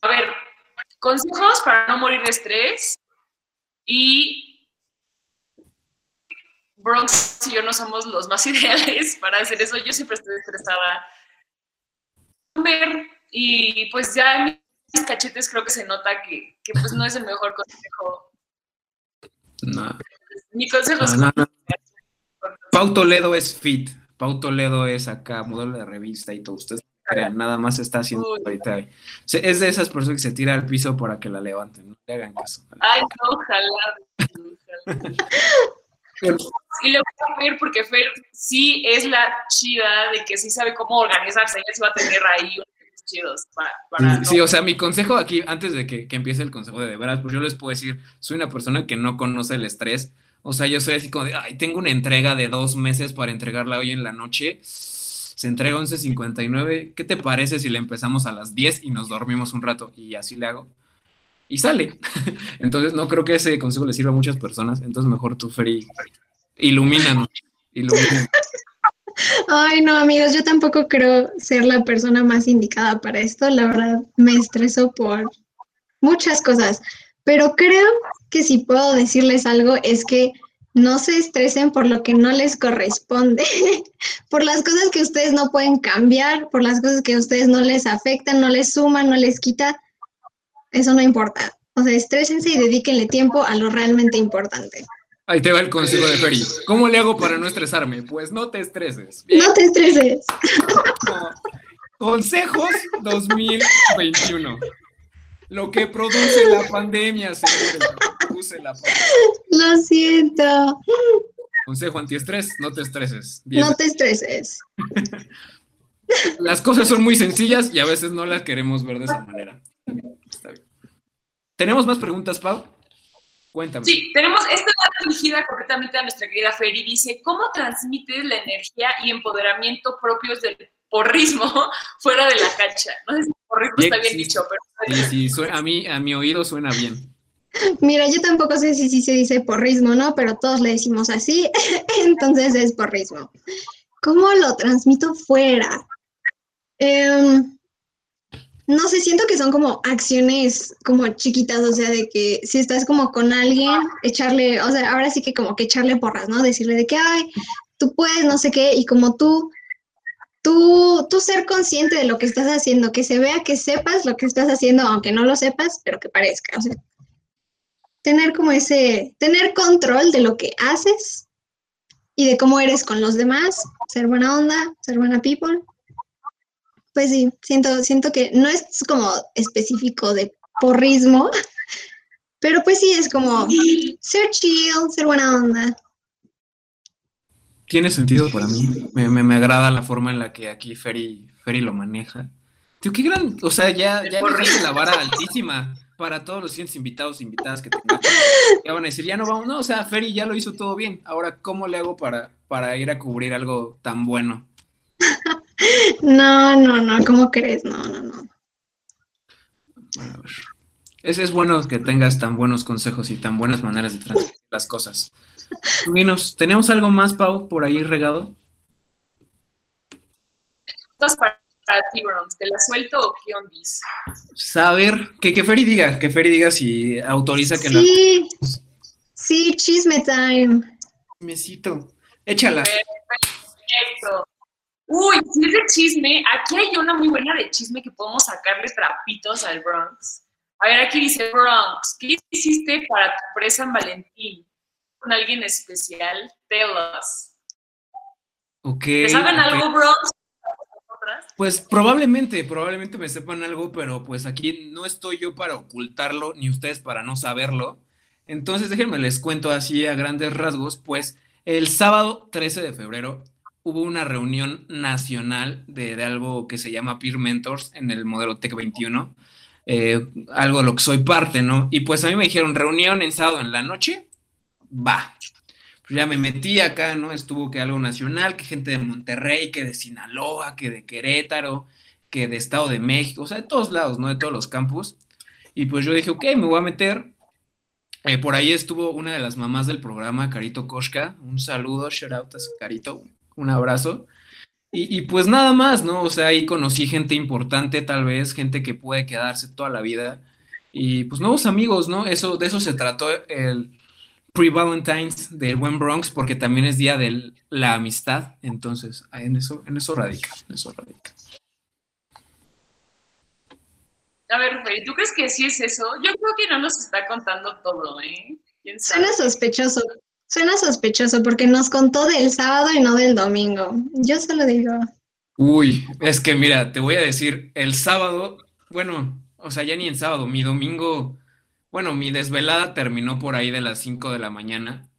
A ver, consejos para no morir de estrés. Y Bronx y yo no somos los más (laughs) ideales para hacer eso. Yo siempre estoy estresada. Y pues ya en mis cachetes creo que se nota que, que pues no es el mejor consejo. No, Mi consejo es no, no, no. Pau Toledo es fit. Pau Toledo es acá, modelo de revista y todo. Ustedes nada más está haciendo ahorita. Es de esas personas que se tira al piso para que la levanten. No le hagan caso. Ay, no, ojalá. ojalá. (laughs) Y le voy a Fer porque Fer sí es la chida de que sí sabe cómo organizarse. Ella sí va a tener ahí unos chidos para, para no- Sí, o sea, mi consejo aquí, antes de que, que empiece el consejo de de veras, pues yo les puedo decir, soy una persona que no conoce el estrés. O sea, yo soy así como de, ay, tengo una entrega de dos meses para entregarla hoy en la noche. Se entrega 11.59. ¿Qué te parece si le empezamos a las 10 y nos dormimos un rato? Y así le hago. Y sale. (laughs) Entonces, no creo que ese consejo le sirva a muchas personas. Entonces, mejor tú, Feri, ilumínanos. ilumínanos. Ay, no, amigos, yo tampoco creo ser la persona más indicada para esto. La verdad, me estreso por muchas cosas, pero creo que si puedo decirles algo es que no se estresen por lo que no les corresponde, (laughs) por las cosas que ustedes no pueden cambiar, por las cosas que a ustedes no les afectan, no les suman, no les quita. Eso no importa. O sea, estrésense y dedíquenle tiempo a lo realmente importante. Ahí te va el consejo de Feri. ¿Cómo le hago para no estresarme? Pues no te estreses. Bien. No te estreses. Consejos 2021. Lo que produce la pandemia, señores. La. (laughs) Lo siento. Consejo antiestrés, no te estreses. Bien. No te estreses. Las cosas son muy sencillas y a veces no las queremos ver de esa manera. Está bien. ¿Tenemos más preguntas, Pau? Cuéntame. Sí, tenemos, esta va dirigida completamente a nuestra querida Fer y dice, ¿cómo transmites la energía y empoderamiento propios del porrismo (laughs) fuera de la cancha? No sé si porrismo Sí está bien dicho, pero Sí, sí, suena- a, mí, a mi oído suena bien. Mira, yo tampoco sé si, si se dice porrismo, ¿no? Pero todos le decimos así, (laughs) entonces es porrismo. ¿Cómo lo transmito fuera? Em, no sé, siento que son como acciones como chiquitas, o sea, de que si estás como con alguien, echarle, o sea, ahora sí que como que echarle porras, ¿no? Decirle de que, ay, tú puedes, no sé qué, y como tú, tú, tú ser consciente de lo que estás haciendo, que se vea, que sepas lo que estás haciendo, aunque no lo sepas, pero que parezca, o sea, tener como ese, tener control de lo que haces y de cómo eres con los demás, ser buena onda, ser buena people. Pues sí, siento, siento que no es como específico de porrismo, (laughs) pero pues sí es como ser chill, ser buena onda. Tiene sentido para mí. Me, me- me agrada la forma en la que aquí Ferry, Ferry lo maneja. Tío, qué gran. O sea, ya, ya la vara (laughs) altísima para todos los siguientes invitados e invitadas que tengamos. Ya van a decir, ya no vamos. No, o sea, Ferry ya lo hizo todo bien. Ahora, ¿cómo le hago para, para ir a cubrir algo tan bueno? (laughs) No, no, no, ¿cómo crees? No, no, no. Bueno, a ver. Es, es bueno que tengas tan buenos consejos y tan buenas maneras de transmitir las cosas. Dinos, ¿tenemos algo más, Pau, por ahí regado? Estás para, para ti, Bronx. ¿Te la suelto o qué ondis? Saber, que, que Ferry diga, que Ferry diga si autoriza que la... Sí, sí, chisme time. Mesito, échala. Perfecto. Uy, si es de chisme, aquí hay una muy buena de chisme que podemos sacarle trapitos al Bronx. A ver, aquí dice Bronx, ¿qué hiciste para tu presa San Valentín? ¿Con alguien especial? Tell us. Ok. ¿Te saben algo, Bronx? Pues probablemente, probablemente me sepan algo, pero pues aquí no estoy yo para ocultarlo, ni ustedes para no saberlo. Entonces déjenme les cuento así a grandes rasgos, pues el sábado 13 de febrero hubo una reunión nacional de, algo que se llama Peer Mentors en el modelo Tech 21, eh, algo de lo que soy parte, ¿no? Y pues a mí me dijeron, reunión en sábado en la noche, va. Ya me metí acá, ¿no? Estuvo que algo nacional, que gente de Monterrey, que de Sinaloa, que de Querétaro, que de Estado de México, o sea, de todos lados, ¿no? De todos los campus. Y pues yo dije, ok, me voy a meter. Eh, por ahí estuvo una de las mamás del programa, Carito Koshka. Un saludo, shout out a Carito, un abrazo. Y, y, pues nada más, ¿no? O sea, ahí conocí gente importante, tal vez, gente que puede quedarse toda la vida. Y pues nuevos amigos, ¿no? Eso, de eso se trató el, pre-Valentine's del buen Bronx porque también es día de la amistad. Entonces, en eso, en eso radica, en eso radica. A ver, ¿tú crees que sí es eso? Yo creo que no nos está contando todo, ¿eh? Suena sospechoso. Suena sospechoso porque nos contó del sábado y no del domingo. Yo se lo digo. Uy, es que mira, te voy a decir, el sábado, bueno, o sea, ya ni el sábado, mi domingo bueno, mi desvelada terminó por ahí de las 5 de la mañana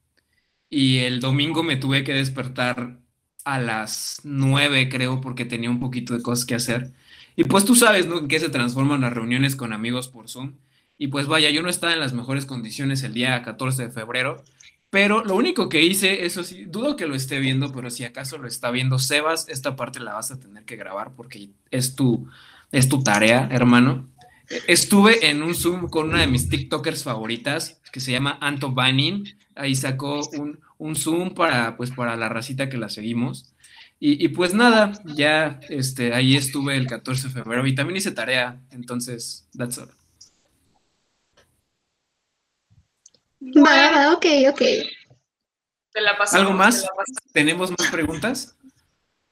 y el domingo me tuve que despertar a las 9, creo, porque tenía un poquito de cosas que hacer. Y pues tú sabes, ¿no? En qué se transforman las reuniones con amigos por Zoom. Y pues vaya, yo no estaba en las mejores condiciones el día 14 de febrero, pero lo único que hice, eso sí, dudo que lo esté viendo, pero si acaso lo está viendo Sebas, esta parte la vas a tener que grabar porque es tu, es tu tarea, hermano. Estuve en un Zoom con una de mis TikTokers favoritas, que se llama Anto Banning. Ahí sacó un, un, Zoom para, pues, para la racita que la seguimos. Y, y, pues nada, ya este, ahí estuve el 14 de febrero y también hice tarea. Entonces, that's all. Bueno, ok, ok. Te la ¿Algo más? ¿Tenemos más preguntas?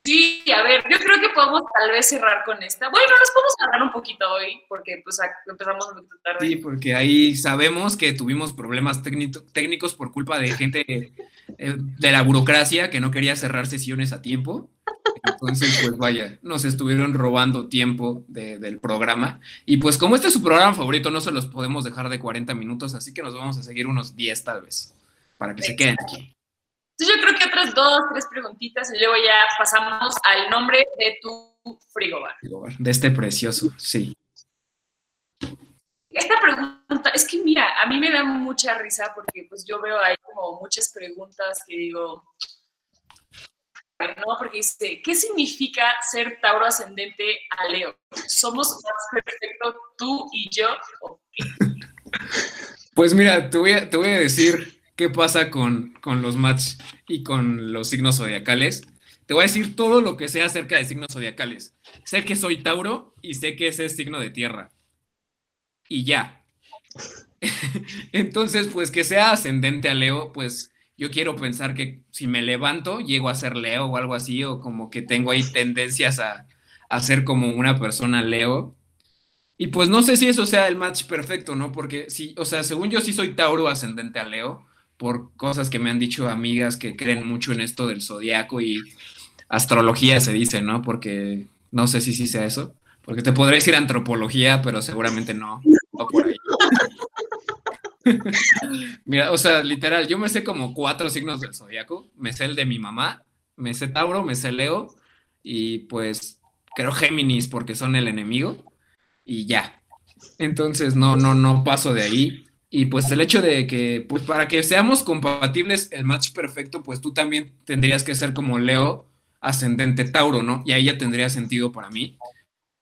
Sí, a ver, yo creo que podemos tal vez cerrar con esta. Bueno, nos podemos hablar un poquito hoy, porque pues empezamos un poquito tarde. Sí, porque ahí sabemos que tuvimos problemas técnicos por culpa de gente eh, de la burocracia que no quería cerrar sesiones a tiempo. Entonces, pues vaya, nos estuvieron robando tiempo del programa. Y pues como este es su programa favorito, no se los podemos dejar de 40 minutos, así que nos vamos a seguir unos 10 tal vez, para que se queden aquí. Entonces yo creo que otras dos, tres preguntitas y luego ya pasamos al nombre de tu frigobar. De este precioso, sí. Esta pregunta, es que mira, a mí me da mucha risa porque pues yo veo ahí como muchas preguntas que digo, ¿no? Porque dice, ¿qué significa ser Tauro ascendente a Leo? ¿Somos más perfectos tú y yo? Pues mira, te voy a, te voy a decir qué pasa con, los match y con los signos zodiacales. Te voy a decir todo lo que sé acerca de signos zodiacales. Sé que soy Tauro y sé que ese es signo de tierra. Y ya. (laughs) Entonces, pues que sea ascendente a Leo, pues yo quiero pensar que si me levanto, llego a ser Leo o algo así, o como que tengo ahí tendencias a, a ser como una persona Leo. Y pues no sé si eso sea el match perfecto, ¿no? Porque sí, o sea, según yo sí soy Tauro ascendente a Leo, por cosas que me han dicho amigas que creen mucho en esto del zodiaco y astrología se dice, ¿no? Porque no sé si sí sea eso, porque te podría decir antropología, pero seguramente no, por ahí. (laughs) Mira, o sea, literal, yo me sé como cuatro signos del zodiaco, me sé el de mi mamá, me sé Tauro, me sé Leo y pues creo Géminis porque son el enemigo y ya. Entonces no, no, no paso de ahí. Y pues el hecho de que, pues para que seamos compatibles, el match perfecto, pues tú también tendrías que ser como Leo, ascendente Tauro, ¿no? Y ahí ya tendría sentido para mí.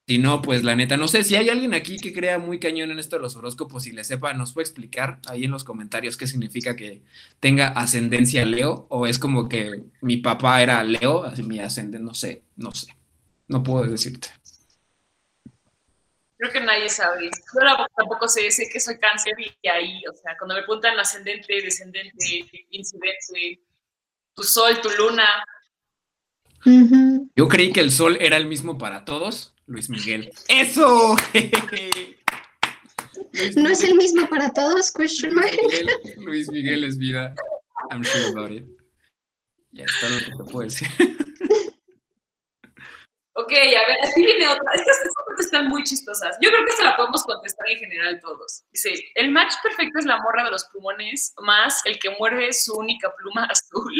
Si no, pues la neta, no sé si hay alguien aquí que crea muy cañón en esto de los horóscopos y le sepa, nos puede explicar ahí en los comentarios qué significa que tenga ascendencia Leo o es como que mi papá era Leo, así mi ascendente, no sé, no sé, no puedo decirte. Creo que nadie sabe. Yo tampoco sé, sé que soy cáncer y ahí, o sea, cuando me preguntan ascendente, descendente, incidente, tu sol, tu luna. Yo creí que el sol era el mismo para todos, Luis Miguel. ¡Eso! (laughs) ¿No es el mismo para todos? Question mark. Luis Miguel, es vida. I'm sure about it. Ya está lo que te puedo decir. (laughs) Ok, a ver, aquí viene otra. Estas, estas están muy chistosas. Yo creo que se la podemos contestar en general todos. Dice, el match perfecto es la morra de los plumones más el que muerde su única pluma azul.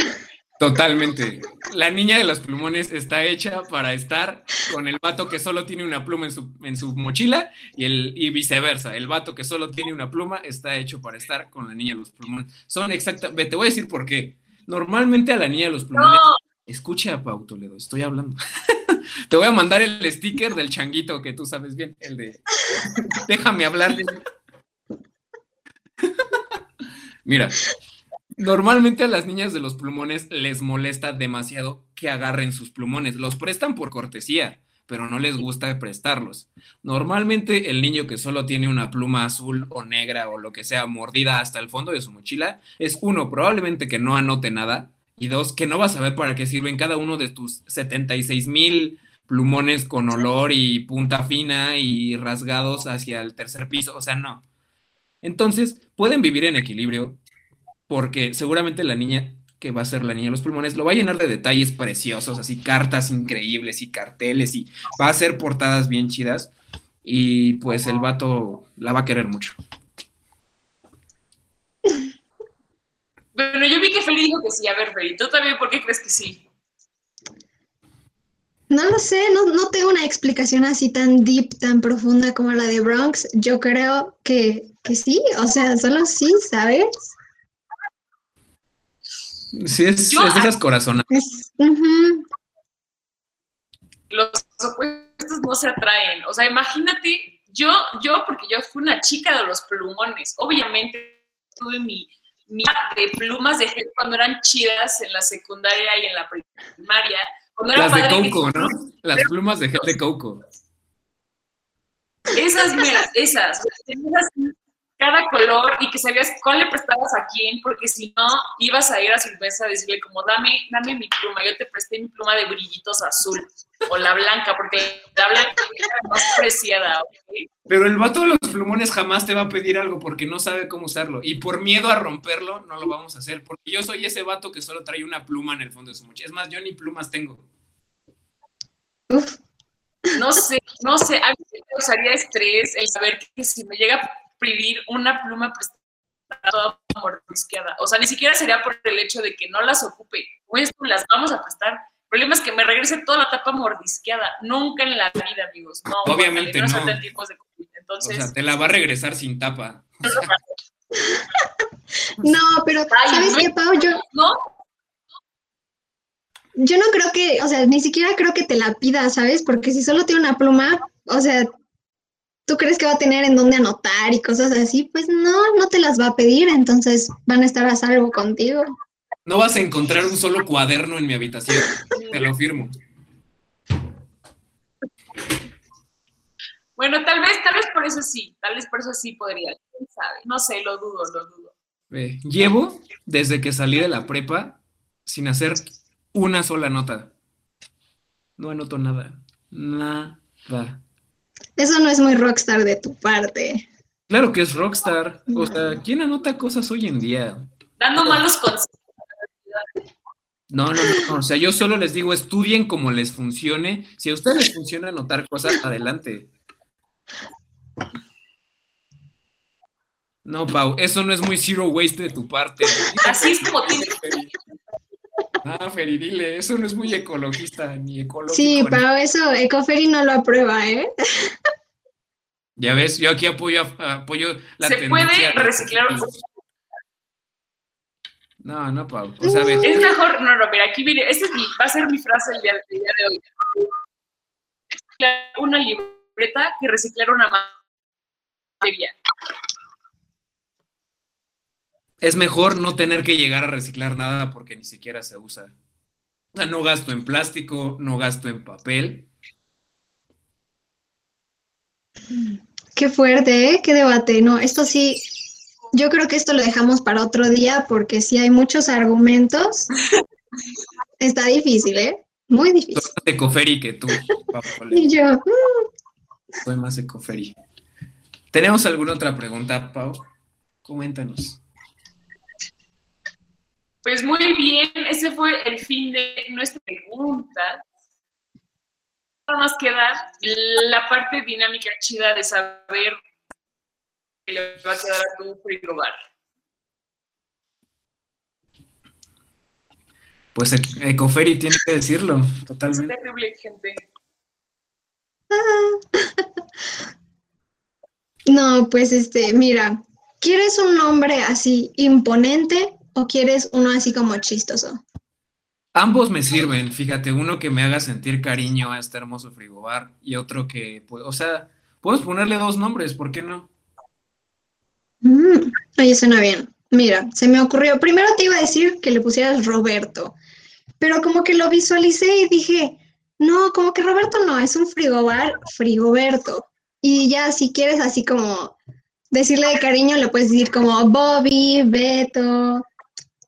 Totalmente. La niña de los plumones está hecha para estar con el vato que solo tiene una pluma en su, en su mochila y, el, y viceversa. El vato que solo tiene una pluma está hecho para estar con la niña de los plumones. Son exactamente, te voy a decir por qué. Normalmente a la niña de los plumones. Escucha, Pau Toledo, estoy hablando. (laughs) Te voy a mandar el sticker del changuito que tú sabes bien, el de. Déjame hablar. (laughs) Mira, normalmente a las niñas de los plumones les molesta demasiado que agarren sus plumones. Los prestan por cortesía, pero no les gusta prestarlos. Normalmente el niño que solo tiene una pluma azul o negra o lo que sea mordida hasta el fondo de su mochila es uno, probablemente que no anote nada y dos, que no vas a ver para qué sirven cada uno de tus 76 mil plumones con olor y punta fina y rasgados hacia el tercer piso, o sea, no. Entonces, pueden vivir en equilibrio porque seguramente la niña que va a ser la niña de los pulmones lo va a llenar de detalles preciosos, así cartas increíbles y carteles y va a hacer portadas bien chidas y pues el vato la va a querer mucho. (laughs) Bueno, yo vi que Feli dijo que sí. A ver, Feli, ¿tú también por qué crees que sí? No lo sé, no, no tengo una explicación así tan deep, tan profunda como la de Bronx. Yo creo que, que sí, o sea, solo sí, ¿sabes? Sí, es, es de esas corazonas. Los opuestos no se atraen. O sea, imagínate, yo, yo, porque yo fui una chica de los plumones. Obviamente tuve mi de plumas de gel cuando eran chidas en la secundaria y en la primaria. Las de Coco, ¿no? Las plumas de gel de Coco. Esas, mira, esas. Cada color y que sabías cuál le prestabas a quién, porque si no, ibas a ir a su mesa a decirle como, dame, dame mi pluma, yo te presté mi pluma de brillitos azul o la blanca, porque la blanca era más preciada. Pero el vato de los plumones jamás te va a pedir algo porque no sabe cómo usarlo. Y por miedo a romperlo, no lo vamos a hacer. Porque yo soy ese vato que solo trae una pluma en el fondo de su mochila. Es más, yo ni plumas tengo. No sé, no sé. A mí me causaría estrés el saber que si me llega una pluma prestada toda mordisqueada. O sea, ni siquiera sería por el hecho de que no las ocupe. Pues las vamos a prestar el problema es que me regrese toda la tapa mordisqueada. Nunca en la vida, amigos. No, Obviamente no. Entonces, o sea, te la va a regresar sin tapa. (laughs) no, pero ¿sabes qué, Pau? Yo, ¿No? yo no creo que, o sea, ni siquiera creo que te la pida, ¿sabes? Porque si solo tiene una pluma, o sea, tú crees que va a tener en dónde anotar y cosas así, pues no, no te las va a pedir, entonces van a estar a salvo contigo. No vas a encontrar un solo cuaderno en mi habitación, te lo firmo. Bueno, tal vez, tal vez por eso sí, tal vez por eso sí podría, quién sabe, no sé, lo dudo, lo dudo. llevo desde que salí de la prepa sin hacer una sola nota. No anoto nada, nada. Eso no es muy rockstar de tu parte. Claro que es rockstar. O sea, ¿quién anota cosas hoy en día? Dando malos consejos. No, no, no, o sea, yo solo les digo, estudien como les funcione. Si a ustedes les funciona anotar cosas, adelante. No, Pau, eso no es muy zero waste de tu parte. Así es como tiene. Ah, Feri, dile, eso no es muy ecologista ni ecológico. Sí, Pau, eso Ecoferi no lo aprueba, ¿eh? Ya ves, yo aquí apoyo, apoyo la Se puede reciclar no, no, Pau. Es mejor, no, no, mira, aquí mire, esta es mi, va a ser mi frase el día, día de hoy. Una libreta que reciclar una materia. Es mejor no tener que llegar a reciclar nada porque ni siquiera se usa. O sea, no gasto en plástico, no gasto en papel. Qué fuerte, ¿eh? Qué debate. No, esto sí, yo creo que esto lo dejamos para otro día porque si hay muchos argumentos. (laughs) Está difícil, ¿eh? Muy difícil. Soy más ecoferi que tú. (laughs) y yo. Soy más ecoferi. ¿Tenemos alguna otra pregunta, Pau? Coméntanos. Pues muy bien, ese fue el fin de nuestra pregunta. Nada más queda la parte dinámica chida de saber le va a quedar a tu frigobar. Pues Ecoferi tiene que decirlo, totalmente. Es terrible, gente. (laughs) No, pues este, mira, ¿quieres un nombre así imponente o quieres uno así como chistoso? Ambos me sirven, fíjate, uno que me haga sentir cariño a este hermoso frigobar y otro que, pues, o sea, puedes ponerle dos nombres, ¿por qué no? Mm, oye, suena bien. Mira, se me ocurrió, primero te iba a decir que le pusieras Roberto, pero como que lo visualicé y dije, no, como que Roberto no, es un frigobar, Frigoberto. Y ya si quieres así como decirle de cariño, le puedes decir como Bobby, Beto,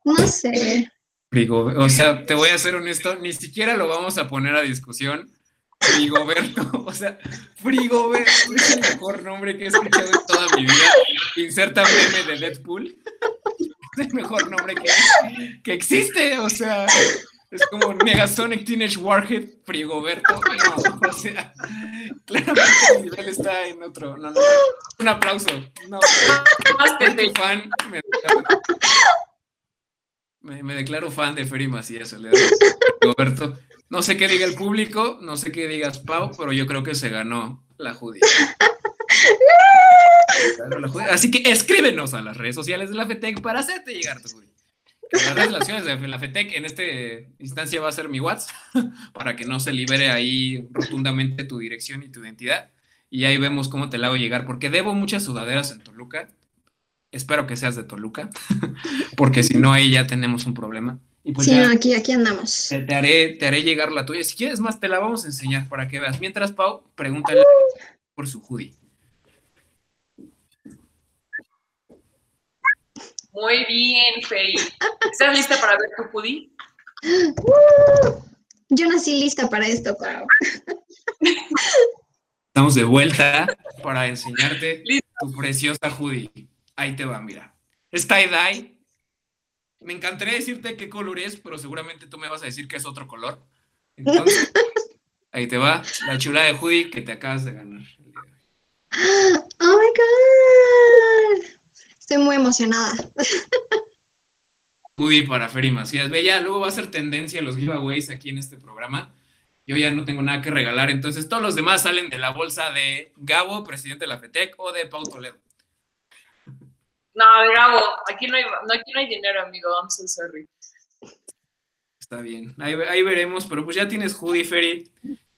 no sé. Frigo, o sea, te voy a ser honesto, ni siquiera lo vamos a poner a discusión. Frigoberto, (laughs) o sea, Frigoberto es el mejor nombre que he escuchado en toda mi vida. Inserta meme de Deadpool. Es el mejor nombre que, que existe, o sea, es como Negasonic Teenage Warhead Frigoberto. No, o sea, claramente el nivel está en otro. No, no. Un aplauso. No, soy fan. Me me, me declaro fan de Ferry Macías, Frigoberto. No sé qué diga el público, no sé qué digas Pau, pero yo creo que se ganó la judía. Así que escríbenos a las redes sociales de la FETEC para hacerte llegar tu judía. Las relaciones de la FETEC en esta instancia va a ser mi WhatsApp (laughs) para que no se libere ahí rotundamente tu dirección y tu identidad. Y ahí vemos cómo te la hago llegar, porque debo muchas sudaderas en Toluca. Espero que seas de Toluca, (laughs) porque si no, ahí ya tenemos un problema. Y pues Sí, ya no, aquí, aquí andamos. te, te haré, te haré llegar la tuya. Si quieres más, te la vamos a enseñar para que veas. Mientras, Pau, pregúntale por su hoodie. Muy bien, Fey. ¿Estás lista para ver tu hoodie? Yo nací lista para esto, Pau. Estamos de vuelta para enseñarte Listo. tu preciosa hoodie. Ahí te va, mira. Es tie-dye. Me encantaría decirte qué color es, pero seguramente tú me vas a decir que es otro color. Entonces, (laughs) ahí te va la chula de hoodie que te acabas de ganar. (gasps) Oh my God. Estoy muy emocionada. (laughs) Hoodie para Ferry Macías. Ve, ya luego va a ser tendencia los giveaways aquí en este programa. Yo ya no tengo nada que regalar, entonces todos los demás salen de la bolsa de Gabo, presidente de la FETEC, o de Pau Toledo. No, Gabo, aquí no hay, no, aquí no hay dinero, amigo. I'm so sorry. Está bien, ahí, ahí veremos, pero pues ya tienes hoodie, Ferry.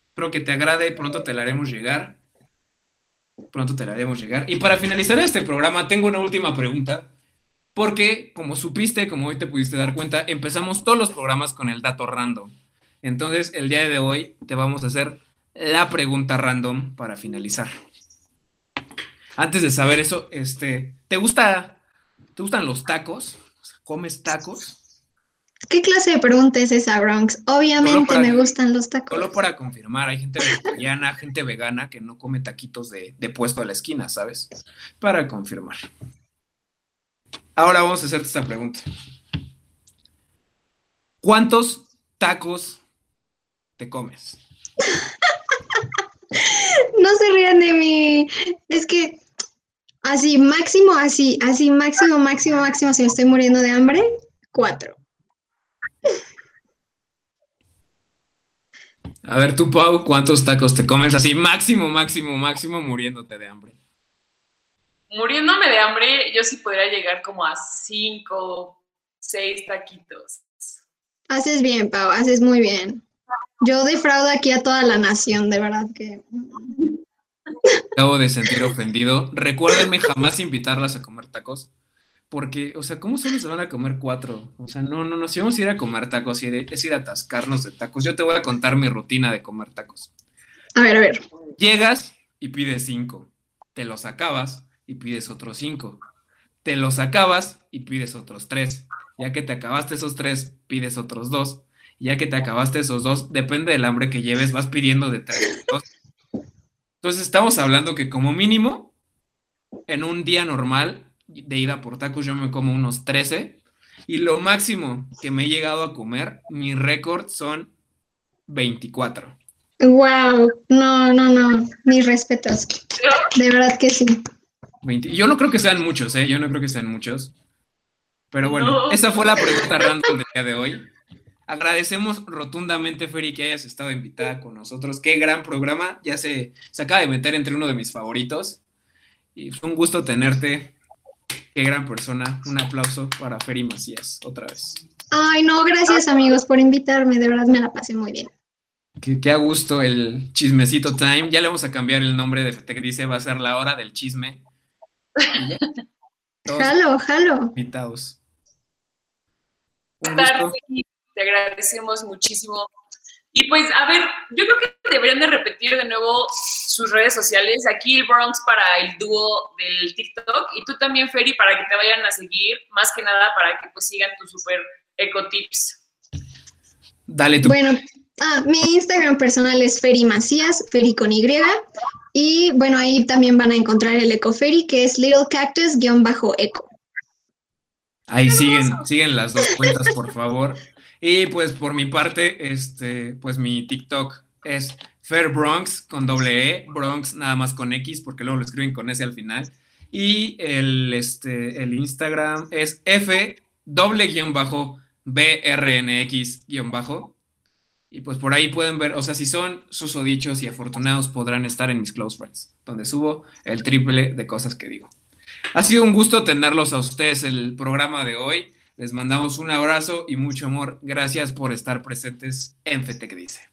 Espero que te agrade, pronto te la haremos llegar. Pronto te la haremos llegar. Y para finalizar este programa, tengo una última pregunta. Porque, como supiste, como hoy te pudiste dar cuenta, empezamos todos los programas con el dato random. Entonces, el día de hoy te vamos a hacer la pregunta random para finalizar. Antes de saber eso, este, ¿te gusta, te gustan los tacos? ¿Comes tacos? ¿Qué clase de pregunta es esa, Bronx? Obviamente me que- gustan los tacos. Solo para confirmar, hay gente vegetariana, (laughs) gente vegana que no come taquitos de, de puesto a la esquina, ¿sabes? Para confirmar. Ahora vamos a hacerte esta pregunta. ¿Cuántos tacos te comes? (laughs) No se rían de mí. Es que así, máximo, así, así, máximo, máximo, máximo, si me estoy muriendo de hambre, cuatro. A ver, tú, Pau, ¿cuántos tacos te comes así? Máximo, máximo, máximo, muriéndote de hambre. Muriéndome de hambre, yo sí podría llegar como a cinco, seis taquitos. Haces bien, Pau, haces muy bien. Yo defraudo aquí a toda la nación, de verdad que. Acabo de sentir ofendido. Recuérdenme jamás invitarlas a comer tacos. Porque, o sea, ¿cómo solo se van a comer cuatro? O sea, no, no, no. Si vamos a ir a comer tacos, es ir a atascarnos de tacos. Yo te voy a contar mi rutina de comer tacos. A ver, a ver. Llegas y pides cinco. Te los acabas y pides otros cinco. Te los acabas y pides otros tres. Ya que te acabaste esos tres, pides otros dos. Ya que te acabaste esos dos, depende del hambre que lleves, vas pidiendo de tres. dos. Entonces estamos hablando que como mínimo, en un día normal de ida por tacos, yo me como unos 13. Y lo máximo que me he llegado a comer, mi récord son 24. Wow, no, no, no, mis respetos. De verdad que sí. 20. Yo no creo que sean muchos, ¿eh? Yo no creo que sean muchos. Pero bueno, No. esa fue la pregunta random del día de hoy. Agradecemos rotundamente, Feri, que hayas estado invitada con nosotros. Qué gran programa. Ya se, se acaba de meter entre uno de mis favoritos. Y fue un gusto tenerte qué gran persona. Un aplauso para Feri Macías, otra vez. Ay, no, gracias amigos por invitarme, de verdad me la pasé muy bien. Qué, a gusto el chismecito time. Ya le vamos a cambiar el nombre de que dice, va a ser la hora del chisme. (laughs) jalo, jalo. Invitados. Te agradecemos muchísimo. Y pues, a ver, yo creo que deberían de repetir de nuevo sus redes sociales. Aquí el Bronx para el dúo del TikTok y tú también, Ferry, para que te vayan a seguir, más que nada para que pues sigan tus super eco tips. Dale tú. Bueno, ah, mi Instagram personal es Ferry Macías, Ferry con Y. Y bueno, ahí también van a encontrar el Ferry, que es Little Cactus-Eco. Ahí siguen, siguen las dos cuentas, por favor. Y pues por mi parte, este, pues mi TikTok es Fair Bronx con doble E, Bronx nada más con X, porque luego lo escriben con S al final. Y el, este, el Instagram es F doble guion bajo BRNX guion bajo. Y pues por ahí pueden ver, o sea, si son susodichos y afortunados, podrán estar en mis close friends, donde subo el triple de cosas que digo. Ha sido un gusto tenerlos a ustedes el programa de hoy. Les mandamos un abrazo y mucho amor. Gracias por estar presentes en FETEC Dice.